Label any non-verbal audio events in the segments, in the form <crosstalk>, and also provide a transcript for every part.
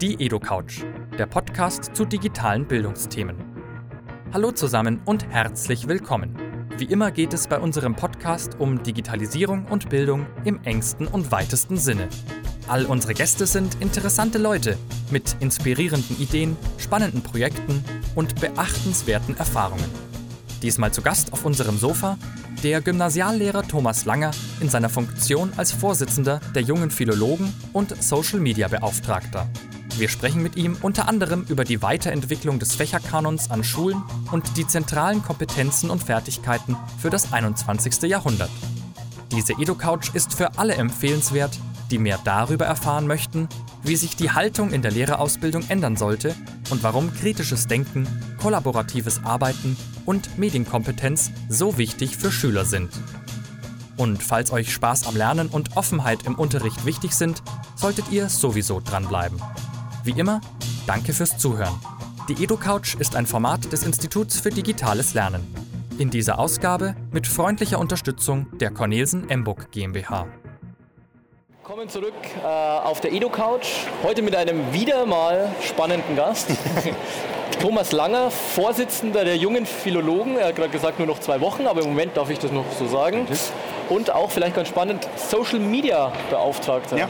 Die EdoCouch, der Podcast zu digitalen Bildungsthemen. Hallo zusammen und herzlich willkommen. Wie immer geht es bei unserem Podcast um Digitalisierung und Bildung im engsten und weitesten Sinne. All unsere Gäste sind interessante Leute mit inspirierenden Ideen, spannenden Projekten und beachtenswerten Erfahrungen. Diesmal zu Gast auf unserem Sofa der Gymnasiallehrer Thomas Langer in seiner Funktion als Vorsitzender der jungen Philologen und Social Media Beauftragter. Wir sprechen mit ihm unter anderem über die Weiterentwicklung des Fächerkanons an Schulen und die zentralen Kompetenzen und Fertigkeiten für das 21. Jahrhundert. Diese EduCouch ist für alle empfehlenswert, die mehr darüber erfahren möchten, wie sich die Haltung in der Lehrerausbildung ändern sollte und warum kritisches Denken, kollaboratives Arbeiten und Medienkompetenz so wichtig für Schüler sind. Und falls euch Spaß am Lernen und Offenheit im Unterricht wichtig sind, solltet ihr sowieso dranbleiben. Wie immer, danke fürs Zuhören. Die EduCouch ist ein Format des Instituts für digitales Lernen. In dieser Ausgabe mit freundlicher Unterstützung der Cornelsen Emburg GmbH. Willkommen zurück äh, auf der EduCouch. Heute mit einem wieder mal spannenden Gast. <laughs> Thomas Langer, Vorsitzender der jungen Philologen. Er hat gerade gesagt, nur noch zwei Wochen, aber im Moment darf ich das noch so sagen. Und auch vielleicht ganz spannend, Social Media Beauftragter. Ja.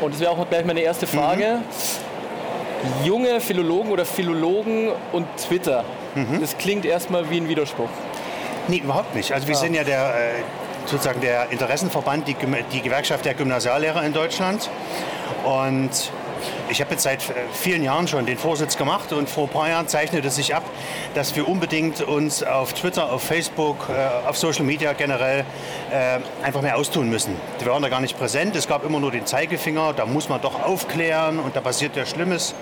Und das wäre auch gleich meine erste Frage. Mhm. Junge Philologen oder Philologen und Twitter. Mhm. Das klingt erstmal wie ein Widerspruch. Nee, überhaupt nicht. Also wir ja. sind ja der, äh, sozusagen der Interessenverband, die, die Gewerkschaft der Gymnasiallehrer in Deutschland. Und ich habe jetzt seit äh, vielen Jahren schon den Vorsitz gemacht und vor ein paar Jahren zeichnete sich ab, dass wir unbedingt uns auf Twitter, auf Facebook, äh, auf Social Media generell äh, einfach mehr austun müssen. Wir waren da gar nicht präsent, es gab immer nur den Zeigefinger, da muss man doch aufklären und da passiert ja Schlimmes.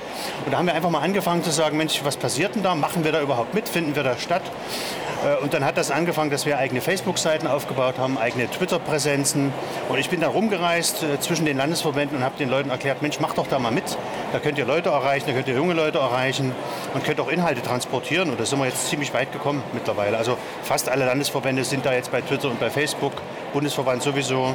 Und da haben wir einfach mal angefangen zu sagen, Mensch, was passiert denn da? Machen wir da überhaupt mit? Finden wir da statt? Und dann hat das angefangen, dass wir eigene Facebook-Seiten aufgebaut haben, eigene Twitter-Präsenzen. Und ich bin da rumgereist zwischen den Landesverbänden und habe den Leuten erklärt, Mensch, mach doch da mal mit. Da könnt ihr Leute erreichen, da könnt ihr junge Leute erreichen und könnt auch Inhalte transportieren. Und da sind wir jetzt ziemlich weit gekommen mittlerweile. Also fast alle Landesverbände sind da jetzt bei Twitter und bei Facebook. Bundesverband sowieso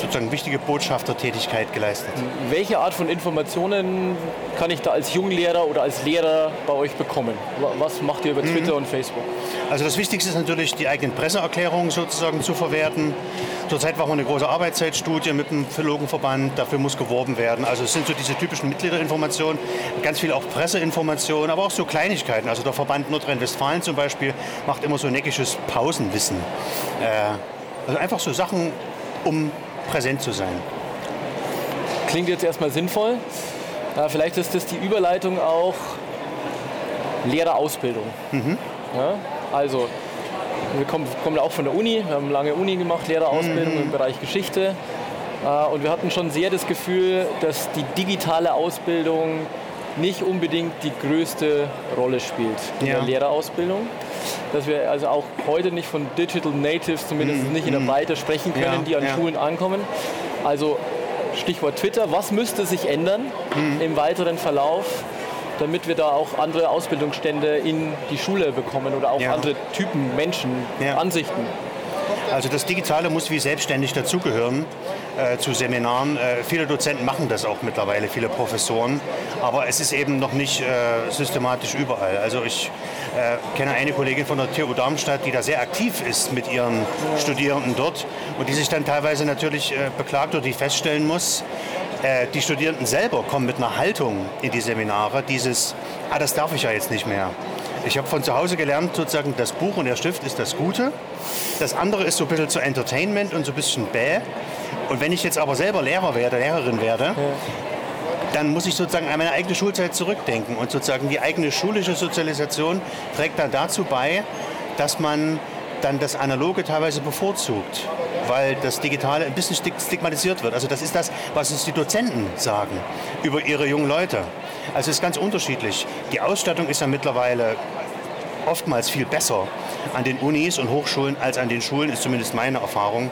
sozusagen wichtige Botschaftertätigkeit geleistet. Welche Art von Informationen kann ich da als Junglehrer oder als Lehrer bei euch bekommen? Was macht ihr über Twitter mhm. und Facebook? Also das Wichtigste ist natürlich, die eigenen Presseerklärungen sozusagen zu verwerten. Zurzeit machen wir eine große Arbeitszeitstudie mit dem Philologenverband, dafür muss geworben werden. Also es sind so diese typischen Mitgliederinformationen, ganz viel auch Presseinformationen, aber auch so Kleinigkeiten. Also der Verband Nordrhein-Westfalen zum Beispiel macht immer so neckisches Pausenwissen. Äh, also einfach so Sachen, um präsent zu sein. Klingt jetzt erstmal sinnvoll. Ja, vielleicht ist das die Überleitung auch Lehrerausbildung. Mhm. Ja, also, wir kommen, kommen auch von der Uni, wir haben lange Uni gemacht, Lehrerausbildung mhm. im Bereich Geschichte. Äh, und wir hatten schon sehr das Gefühl, dass die digitale Ausbildung nicht unbedingt die größte Rolle spielt in ja. der Lehrerausbildung dass wir also auch heute nicht von Digital Natives, zumindest mm, nicht in der Breite sprechen können, ja, die an ja. Schulen ankommen. Also Stichwort Twitter, was müsste sich ändern mm. im weiteren Verlauf, damit wir da auch andere Ausbildungsstände in die Schule bekommen oder auch andere Typen, Menschen, Ansichten? Also das Digitale muss wie selbstständig dazugehören äh, zu Seminaren. Äh, viele Dozenten machen das auch mittlerweile, viele Professoren, aber es ist eben noch nicht äh, systematisch überall. Also ich äh, kenne eine Kollegin von der TU Darmstadt, die da sehr aktiv ist mit ihren Studierenden dort und die sich dann teilweise natürlich äh, beklagt oder die feststellen muss, äh, die Studierenden selber kommen mit einer Haltung in die Seminare, dieses, ah, das darf ich ja jetzt nicht mehr. Ich habe von zu Hause gelernt, sozusagen, das Buch und der Stift ist das Gute. Das andere ist so ein bisschen zu Entertainment und so ein bisschen bäh. Und wenn ich jetzt aber selber Lehrer werde, Lehrerin werde, ja. dann muss ich sozusagen an meine eigene Schulzeit zurückdenken. Und sozusagen die eigene schulische Sozialisation trägt dann dazu bei, dass man dann das Analoge teilweise bevorzugt, weil das Digitale ein bisschen stigmatisiert wird. Also das ist das, was uns die Dozenten sagen über ihre jungen Leute. Also es ist ganz unterschiedlich. Die Ausstattung ist ja mittlerweile oftmals viel besser an den Unis und Hochschulen als an den Schulen, ist zumindest meine Erfahrung.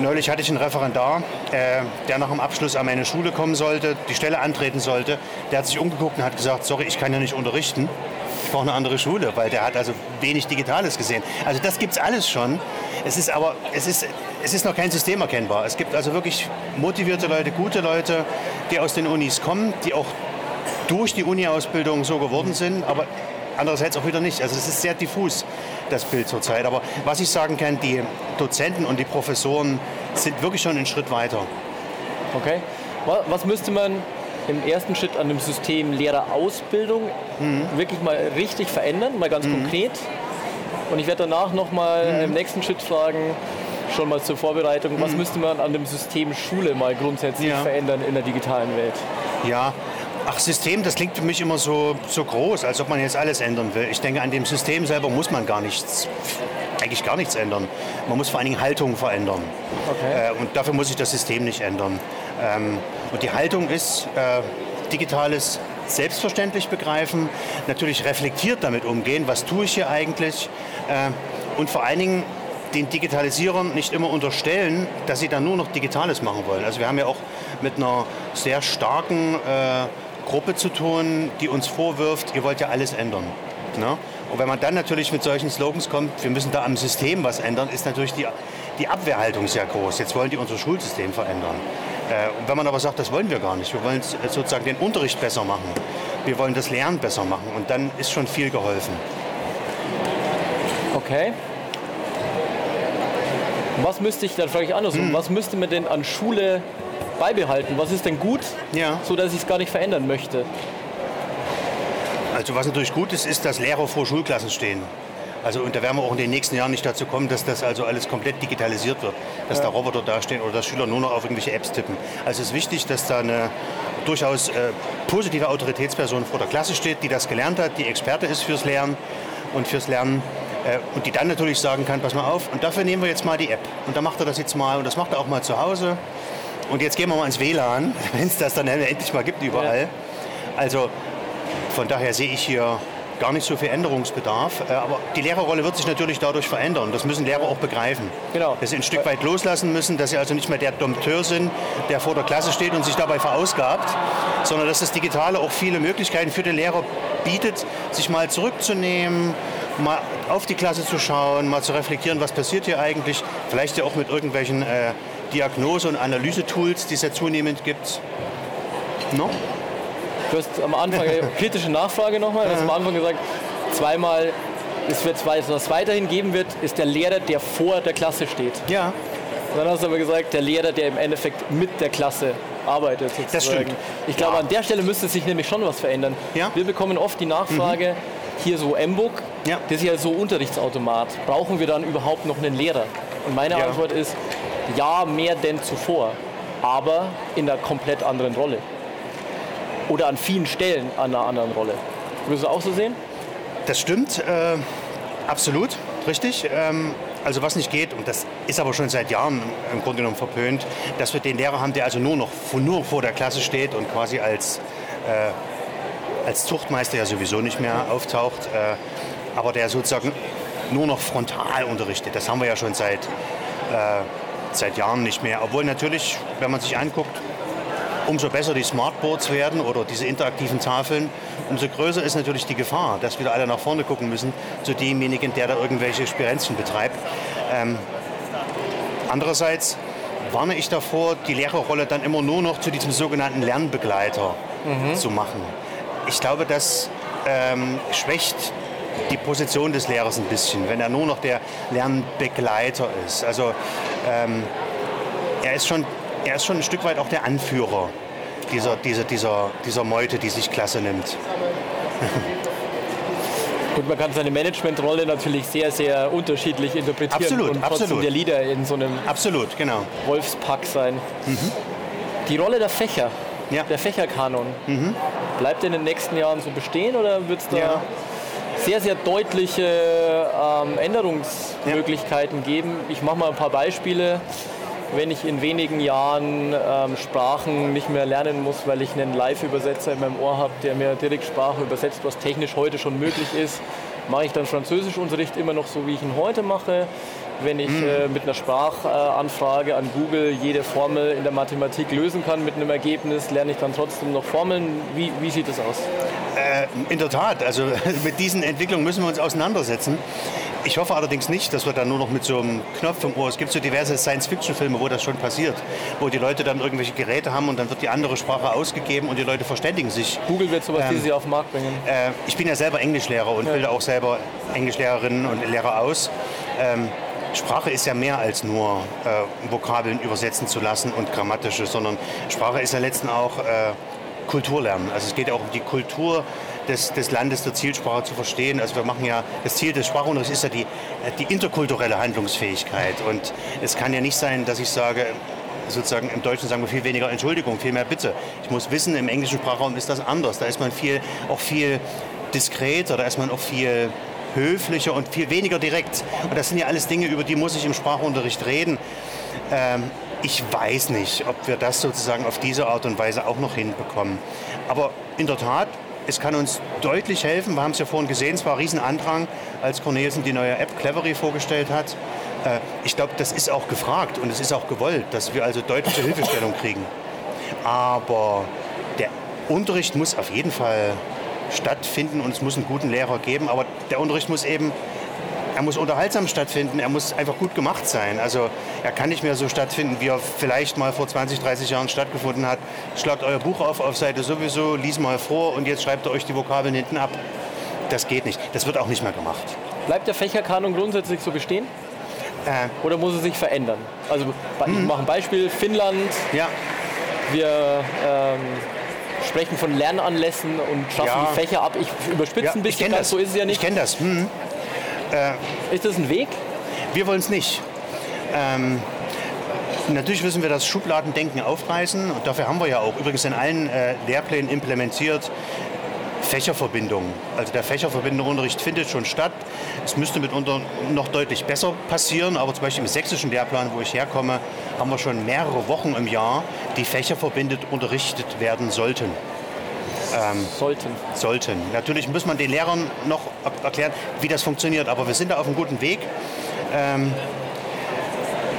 Neulich hatte ich einen Referendar, äh, der nach dem Abschluss an meine Schule kommen sollte, die Stelle antreten sollte. Der hat sich umgeguckt und hat gesagt, sorry, ich kann ja nicht unterrichten. ich brauche eine andere Schule, weil der hat also wenig Digitales gesehen. Also das gibt es alles schon. Es ist aber, es ist, es ist noch kein System erkennbar. Es gibt also wirklich motivierte Leute, gute Leute, die aus den Unis kommen, die auch durch die Uni-Ausbildung so geworden sind, aber andererseits auch wieder nicht. Also es ist sehr diffus, das Bild zurzeit. Aber was ich sagen kann, die Dozenten und die Professoren sind wirklich schon einen Schritt weiter. Okay. Was müsste man im ersten Schritt an dem System Lehrerausbildung mhm. wirklich mal richtig verändern, mal ganz mhm. konkret? Und ich werde danach nochmal mhm. im nächsten Schritt fragen, schon mal zur Vorbereitung, was mhm. müsste man an dem System Schule mal grundsätzlich ja. verändern in der digitalen Welt? Ja, Ach, System, das klingt für mich immer so, so groß, als ob man jetzt alles ändern will. Ich denke, an dem System selber muss man gar nichts, eigentlich gar nichts ändern. Man muss vor allen Dingen Haltung verändern. Okay. Äh, und dafür muss sich das System nicht ändern. Ähm, und die Haltung ist äh, digitales selbstverständlich begreifen, natürlich reflektiert damit umgehen, was tue ich hier eigentlich äh, und vor allen Dingen den Digitalisierern nicht immer unterstellen, dass sie dann nur noch Digitales machen wollen. Also wir haben ja auch mit einer sehr starken äh, Gruppe zu tun, die uns vorwirft, ihr wollt ja alles ändern. Ne? Und wenn man dann natürlich mit solchen Slogans kommt, wir müssen da am System was ändern, ist natürlich die, die Abwehrhaltung sehr groß. Jetzt wollen die unser Schulsystem verändern. Äh, und wenn man aber sagt, das wollen wir gar nicht, wir wollen sozusagen den Unterricht besser machen, wir wollen das Lernen besser machen und dann ist schon viel geholfen. Okay. Was müsste ich, dann frage ich andersrum, hm. was müsste man denn an Schule beibehalten? Was ist denn gut, ja. so dass ich es gar nicht verändern möchte? Also was natürlich gut ist, ist, dass Lehrer vor Schulklassen stehen. Also und da werden wir auch in den nächsten Jahren nicht dazu kommen, dass das also alles komplett digitalisiert wird, dass ja. da Roboter dastehen oder dass Schüler nur noch auf irgendwelche Apps tippen. Also es ist wichtig, dass da eine durchaus äh, positive Autoritätsperson vor der Klasse steht, die das gelernt hat, die Experte ist fürs Lernen und fürs Lernen äh, und die dann natürlich sagen kann, pass mal auf, und dafür nehmen wir jetzt mal die App. Und dann macht er das jetzt mal und das macht er auch mal zu Hause. Und jetzt gehen wir mal ins WLAN, <laughs> wenn es das dann endlich mal gibt überall. Ja. Also von daher sehe ich hier gar nicht so viel Änderungsbedarf. Äh, aber die Lehrerrolle wird sich natürlich dadurch verändern. Das müssen Lehrer auch begreifen. Genau. Dass sie ein Stück weit loslassen müssen, dass sie also nicht mehr der Dompteur sind, der vor der Klasse steht und sich dabei verausgabt, sondern dass das Digitale auch viele Möglichkeiten für den Lehrer bietet, sich mal zurückzunehmen, mal auf die Klasse zu schauen, mal zu reflektieren, was passiert hier eigentlich. Vielleicht ja auch mit irgendwelchen äh, Diagnose- und Analysetools, die es ja zunehmend gibt. No? Du hast am Anfang <laughs> kritische Nachfrage nochmal. Du hast am Anfang gesagt, zweimal, es wird was es weiterhin geben wird, ist der Lehrer, der vor der Klasse steht. Ja. Und dann hast du aber gesagt, der Lehrer, der im Endeffekt mit der Klasse arbeitet. Sozusagen. Das stimmt. Ich glaube, ja. an der Stelle müsste sich nämlich schon was verändern. Ja. Wir bekommen oft die Nachfrage, mhm. hier so M-Book, ja. das ist ja so Unterrichtsautomat. Brauchen wir dann überhaupt noch einen Lehrer? Und meine. Antwort ist, ja, mehr denn zuvor, aber in einer komplett anderen Rolle oder an vielen Stellen an einer anderen Rolle. Würdest du auch so sehen? Das stimmt, äh, absolut, richtig. Ähm, also was nicht geht, und das ist aber schon seit Jahren im Grunde genommen verpönt, dass wir den Lehrer haben, der also nur noch nur vor der Klasse steht und quasi als, äh, als Zuchtmeister ja sowieso nicht mehr auftaucht, äh, aber der sozusagen nur noch frontal unterrichtet. Das haben wir ja schon seit, äh, seit Jahren nicht mehr. Obwohl natürlich, wenn man sich anguckt, umso besser die Smartboards werden oder diese interaktiven Tafeln, umso größer ist natürlich die Gefahr, dass wieder alle nach vorne gucken müssen zu demjenigen, der da irgendwelche Spirenzchen betreibt. Ähm, andererseits warne ich davor, die Lehrerrolle dann immer nur noch zu diesem sogenannten Lernbegleiter mhm. zu machen. Ich glaube, das ähm, schwächt die Position des Lehrers ein bisschen, wenn er nur noch der Lernbegleiter ist. Also ähm, er ist schon er ist schon ein Stück weit auch der Anführer dieser, dieser, dieser, dieser Meute, die sich Klasse nimmt. <laughs> Gut, man kann seine Managementrolle natürlich sehr, sehr unterschiedlich interpretieren absolut, und trotzdem absolut. der Leader in so einem absolut, genau. Wolfspack sein. Mhm. Die Rolle der Fächer, ja. der Fächerkanon, mhm. bleibt in den nächsten Jahren so bestehen oder wird es da ja. Sehr, sehr deutliche ähm, Änderungsmöglichkeiten ja. geben? Ich mache mal ein paar Beispiele wenn ich in wenigen Jahren ähm, Sprachen nicht mehr lernen muss, weil ich einen Live-Übersetzer in meinem Ohr habe, der mir direkt Sprache übersetzt, was technisch heute schon möglich ist, mache ich dann Französischunterricht immer noch so, wie ich ihn heute mache. wenn ich äh, mit einer Sprachanfrage an Google jede Formel in der Mathematik lösen kann mit einem Ergebnis, lerne ich dann trotzdem noch Formeln. Wie, wie sieht das aus? Äh, in der Tat, also <laughs> mit diesen Entwicklungen müssen wir uns auseinandersetzen. Ich hoffe allerdings nicht, dass wir dann nur noch mit so einem Knopf im Ohr, es gibt so diverse Science-Fiction-Filme, wo das schon passiert, wo die Leute dann irgendwelche Geräte haben und dann wird die andere Sprache ausgegeben und die Leute verständigen sich. Google wird sowas ähm, dieses Jahr auf den Markt bringen. Äh, ich bin ja selber Englischlehrer und ja. bilde auch selber Englischlehrerinnen und Lehrer aus. Ähm, Sprache ist ja mehr als nur äh, Vokabeln übersetzen zu lassen und grammatische, sondern Sprache ist ja letztendlich auch äh, Kulturlernen. Also es geht ja auch um die Kultur des, des Landes der Zielsprache zu verstehen. Also wir machen ja, das Ziel des Sprachunterrichts ist ja die, die interkulturelle Handlungsfähigkeit. Und es kann ja nicht sein, dass ich sage, sozusagen im Deutschen sagen wir viel weniger Entschuldigung, viel mehr Bitte. Ich muss wissen, im englischen Sprachraum ist das anders. Da ist man viel, auch viel diskreter, da ist man auch viel höflicher und viel weniger direkt. Und das sind ja alles Dinge, über die muss ich im Sprachunterricht reden. Ähm, ich weiß nicht, ob wir das sozusagen auf diese Art und Weise auch noch hinbekommen. Aber in der Tat, es kann uns deutlich helfen. Wir haben es ja vorhin gesehen, es war ein Riesenandrang, als Cornelsen die neue App Clevery vorgestellt hat. Äh, ich glaube, das ist auch gefragt und es ist auch gewollt, dass wir also deutliche Hilfestellung kriegen. Aber der Unterricht muss auf jeden Fall stattfinden und es muss einen guten Lehrer geben. Aber der Unterricht muss eben er muss unterhaltsam stattfinden, er muss einfach gut gemacht sein. Also er kann nicht mehr so stattfinden, wie er vielleicht mal vor 20, 30 Jahren stattgefunden hat. Schlagt euer Buch auf auf Seite sowieso, lies mal vor und jetzt schreibt ihr euch die Vokabeln hinten ab. Das geht nicht. Das wird auch nicht mehr gemacht. Bleibt der Fächerkanon grundsätzlich so bestehen? Äh, Oder muss es sich verändern? Also ich mhm. mache ein Beispiel, Finnland. Ja. Wir ähm, sprechen von Lernanlässen und schaffen ja. die Fächer ab. Ich überspitze ja, ein bisschen, das. so ist es ja nicht. Ich kenne das. Mhm. Äh, ist das ein Weg? Wir wollen es nicht. Ähm, natürlich müssen wir das Schubladendenken aufreißen und dafür haben wir ja auch übrigens in allen äh, Lehrplänen implementiert Fächerverbindungen. Also der fächerverbindende Unterricht findet schon statt. Es müsste mitunter noch deutlich besser passieren, aber zum Beispiel im sächsischen Lehrplan, wo ich herkomme, haben wir schon mehrere Wochen im Jahr, die fächerverbindet unterrichtet werden sollten. Ähm, sollten. Sollten. Natürlich muss man den Lehrern noch erklären, wie das funktioniert, aber wir sind da auf einem guten Weg. Ähm,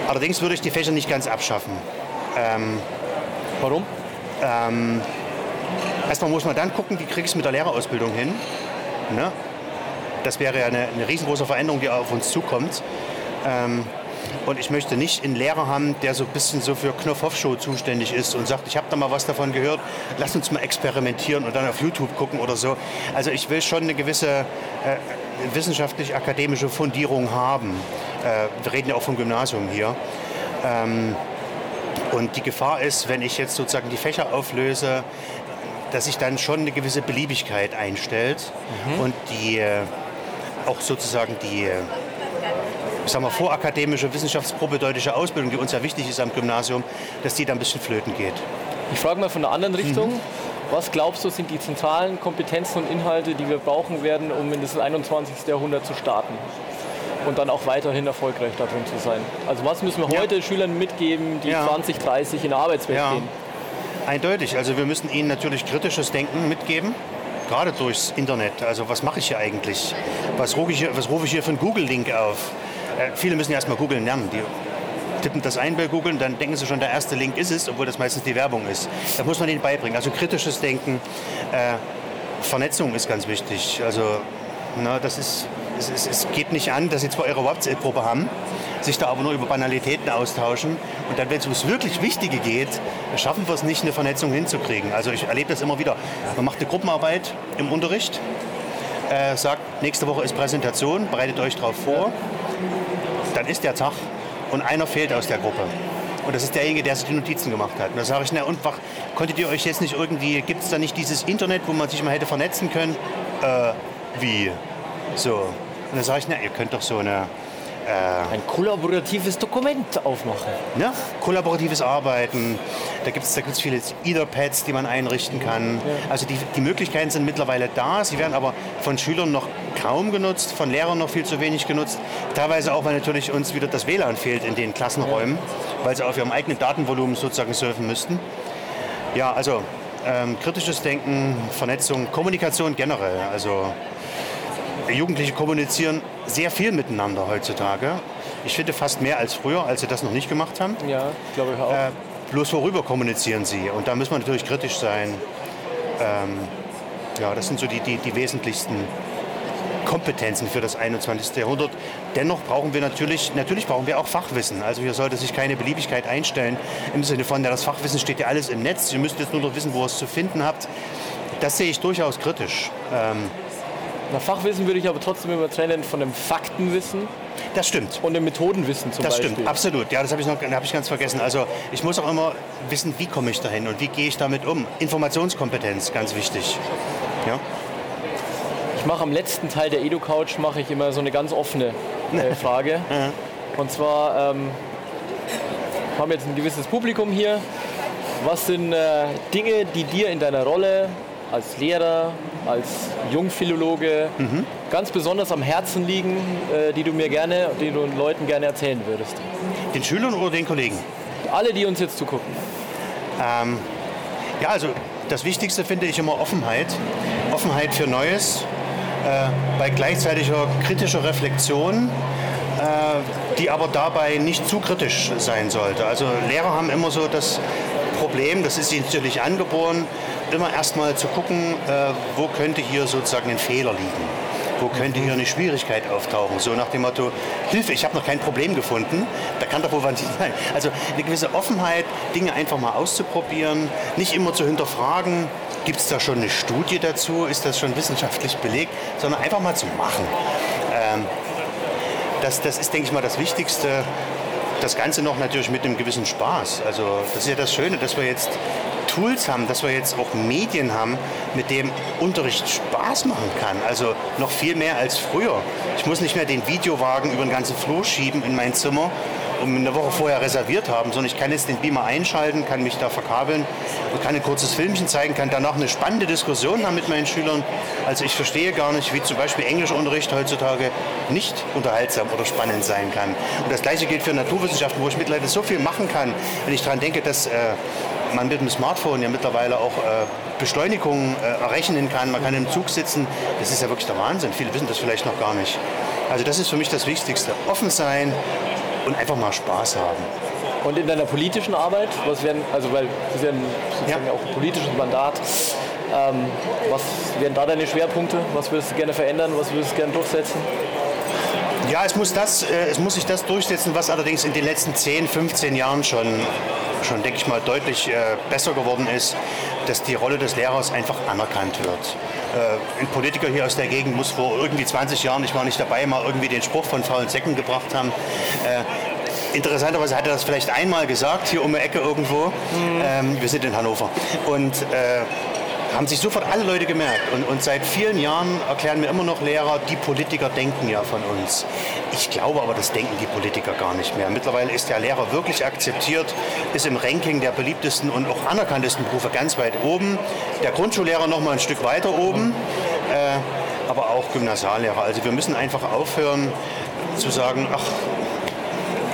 allerdings würde ich die Fächer nicht ganz abschaffen. Ähm, Warum? Ähm, erstmal muss man dann gucken, wie kriege ich es mit der Lehrerausbildung hin. Ne? Das wäre ja eine, eine riesengroße Veränderung, die auf uns zukommt. Und ich möchte nicht einen Lehrer haben, der so ein bisschen so für Knopf-Hoff-Show zuständig ist und sagt, ich habe da mal was davon gehört, lass uns mal experimentieren und dann auf YouTube gucken oder so. Also ich will schon eine gewisse äh, wissenschaftlich-akademische Fundierung haben. Äh, wir reden ja auch vom Gymnasium hier. Ähm, und die Gefahr ist, wenn ich jetzt sozusagen die Fächer auflöse, dass sich dann schon eine gewisse Beliebigkeit einstellt mhm. und die äh, auch sozusagen die äh, ich sag mal, vorakademische wissenschaftsprobedeutliche Ausbildung, die uns ja wichtig ist am Gymnasium, dass die da ein bisschen flöten geht. Ich frage mal von der anderen Richtung. Mhm. Was glaubst du, sind die zentralen Kompetenzen und Inhalte, die wir brauchen werden, um in das 21. Jahrhundert zu starten? Und dann auch weiterhin erfolgreich darin zu sein. Also was müssen wir ja. heute Schülern mitgeben, die ja. 20, 30 in der Arbeitswelt ja. gehen? Eindeutig. Also wir müssen ihnen natürlich kritisches Denken mitgeben gerade durchs Internet. Also was mache ich hier eigentlich? Was rufe ich hier, was rufe ich hier für einen Google-Link auf? Äh, viele müssen erstmal googeln lernen. Die tippen das ein bei Google und dann denken sie schon, der erste Link ist es, obwohl das meistens die Werbung ist. Da muss man ihnen beibringen. Also kritisches Denken, äh, Vernetzung ist ganz wichtig. Also na, das ist, es, es, es, geht nicht an, dass sie zwar ihre WhatsApp-Gruppe haben, sich da aber nur über Banalitäten austauschen und dann, wenn es ums wirklich Wichtige geht, schaffen wir es nicht, eine Vernetzung hinzukriegen. Also ich erlebe das immer wieder. Man macht eine Gruppenarbeit im Unterricht, äh, sagt, nächste Woche ist Präsentation, bereitet euch darauf vor dann ist der Tag und einer fehlt aus der Gruppe. Und das ist derjenige, der sich die Notizen gemacht hat. Und da sage ich, na und konntet ihr euch jetzt nicht irgendwie, gibt es da nicht dieses Internet, wo man sich mal hätte vernetzen können? Äh, wie? So. Und dann sage ich, na, ihr könnt doch so eine äh, ein kollaboratives Dokument aufmachen. Ja, kollaboratives Arbeiten. Da gibt es da gibt's viele Etherpads, die man einrichten kann. Also die, die Möglichkeiten sind mittlerweile da. Sie werden aber von Schülern noch kaum genutzt, von Lehrern noch viel zu wenig genutzt. Teilweise auch, weil natürlich uns wieder das WLAN fehlt in den Klassenräumen, weil sie auf ihrem eigenen Datenvolumen sozusagen surfen müssten. Ja, also ähm, kritisches Denken, Vernetzung, Kommunikation generell. Also Jugendliche kommunizieren sehr viel miteinander heutzutage. Ich finde fast mehr als früher, als sie das noch nicht gemacht haben. Ja, glaube ich auch. Äh, bloß worüber kommunizieren sie? Und da muss man natürlich kritisch sein. Ähm, ja, das sind so die, die, die wesentlichsten Kompetenzen für das 21. Jahrhundert. Dennoch brauchen wir natürlich, natürlich brauchen wir auch Fachwissen. Also hier sollte sich keine Beliebigkeit einstellen im Sinne von, ja, das Fachwissen steht ja alles im Netz, ihr müsst jetzt nur noch wissen, wo ihr es zu finden habt. Das sehe ich durchaus kritisch. Ähm, nach Fachwissen würde ich aber trotzdem immer trennen von dem Faktenwissen. Das stimmt. Und dem Methodenwissen zum das Beispiel. Das stimmt, absolut. Ja, das habe ich, hab ich ganz vergessen. Also ich muss auch immer wissen, wie komme ich dahin und wie gehe ich damit um. Informationskompetenz, ganz wichtig. Ja? Ich mache am letzten Teil der Edu-Couch mache ich immer so eine ganz offene äh, <laughs> Frage. Und zwar ähm, haben wir jetzt ein gewisses Publikum hier. Was sind äh, Dinge, die dir in deiner Rolle als Lehrer, als Jungphilologe mhm. ganz besonders am Herzen liegen, äh, die du mir gerne, die du den Leuten gerne erzählen würdest? Den Schülern oder den Kollegen? Alle, die uns jetzt zugucken. Ähm, ja, also das Wichtigste finde ich immer Offenheit. Offenheit für Neues, äh, bei gleichzeitiger kritischer Reflexion, äh, die aber dabei nicht zu kritisch sein sollte. Also Lehrer haben immer so das Problem, das ist natürlich angeboren, immer erstmal zu gucken, äh, wo könnte hier sozusagen ein Fehler liegen wo könnte hier eine Schwierigkeit auftauchen? So nach dem Motto, Hilfe, ich habe noch kein Problem gefunden, da kann doch wohl was nicht sein. Also eine gewisse Offenheit, Dinge einfach mal auszuprobieren, nicht immer zu hinterfragen, Gibt es da schon eine Studie dazu? Ist das schon wissenschaftlich belegt? Sondern einfach mal zu machen. Ähm, das, das ist, denke ich mal, das Wichtigste. Das Ganze noch natürlich mit einem gewissen Spaß. Also das ist ja das Schöne, dass wir jetzt Tools haben, dass wir jetzt auch Medien haben, mit dem Unterricht Spaß machen kann. Also noch viel mehr als früher. Ich muss nicht mehr den Videowagen über den ganzen Flur schieben in mein Zimmer und eine Woche vorher reserviert haben, sondern ich kann jetzt den Beamer einschalten, kann mich da verkabeln und kann ein kurzes Filmchen zeigen, kann danach eine spannende Diskussion haben mit meinen Schülern. Also ich verstehe gar nicht, wie zum Beispiel Englischunterricht heutzutage nicht unterhaltsam oder spannend sein kann. Und das gleiche gilt für Naturwissenschaften, wo ich mittlerweile so viel machen kann, wenn ich daran denke, dass äh, man mit dem Smartphone ja mittlerweile auch äh, Beschleunigungen äh, errechnen kann. Man kann im Zug sitzen. Das ist ja wirklich der Wahnsinn. Viele wissen das vielleicht noch gar nicht. Also das ist für mich das Wichtigste. Offen sein und einfach mal Spaß haben. Und in deiner politischen Arbeit, was werden, also weil das ist ja, ein, ja. auch ein politisches Mandat, ähm, was wären da deine Schwerpunkte? Was würdest du gerne verändern? Was würdest du gerne durchsetzen? Ja, es muss, das, äh, es muss sich das durchsetzen, was allerdings in den letzten 10, 15 Jahren schon, schon denke ich mal, deutlich äh, besser geworden ist, dass die Rolle des Lehrers einfach anerkannt wird. Äh, ein Politiker hier aus der Gegend muss vor irgendwie 20 Jahren, ich war nicht dabei, mal irgendwie den Spruch von faulen Säcken gebracht haben. Äh, interessanterweise hat er das vielleicht einmal gesagt, hier um die Ecke irgendwo. Mhm. Ähm, wir sind in Hannover. Und haben sich sofort alle Leute gemerkt. Und, und, seit vielen Jahren erklären mir immer noch Lehrer, die Politiker denken ja von uns. Ich glaube aber, das denken die Politiker gar nicht mehr. Mittlerweile ist der Lehrer wirklich akzeptiert, ist im Ranking der beliebtesten und auch anerkanntesten Berufe ganz weit oben. Der Grundschullehrer noch mal ein Stück weiter oben, äh, aber auch Gymnasiallehrer. Also wir müssen einfach aufhören zu sagen, ach,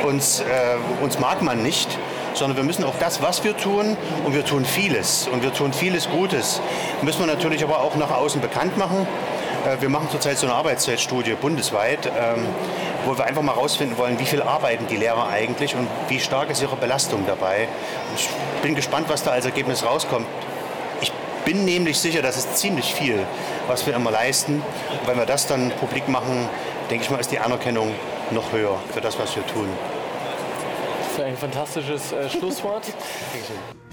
uns, äh, uns mag man nicht sondern wir müssen auch das, was wir tun, und wir tun vieles, und wir tun vieles Gutes, müssen wir natürlich aber auch nach außen bekannt machen. Äh, wir machen zurzeit so eine Arbeitszeitstudie bundesweit, ähm, wo wir einfach mal herausfinden wollen, wie viel arbeiten die Lehrer eigentlich und wie stark ist ihre Belastung dabei. Ich bin gespannt, was da als Ergebnis rauskommt. Ich bin nämlich sicher, das ist ziemlich viel, was wir immer leisten. Wenn wir das dann publik machen, denke ich mal, ist die Anerkennung noch höher für das, was wir tun ein fantastisches äh, Schlusswort. <laughs> Dankeschön.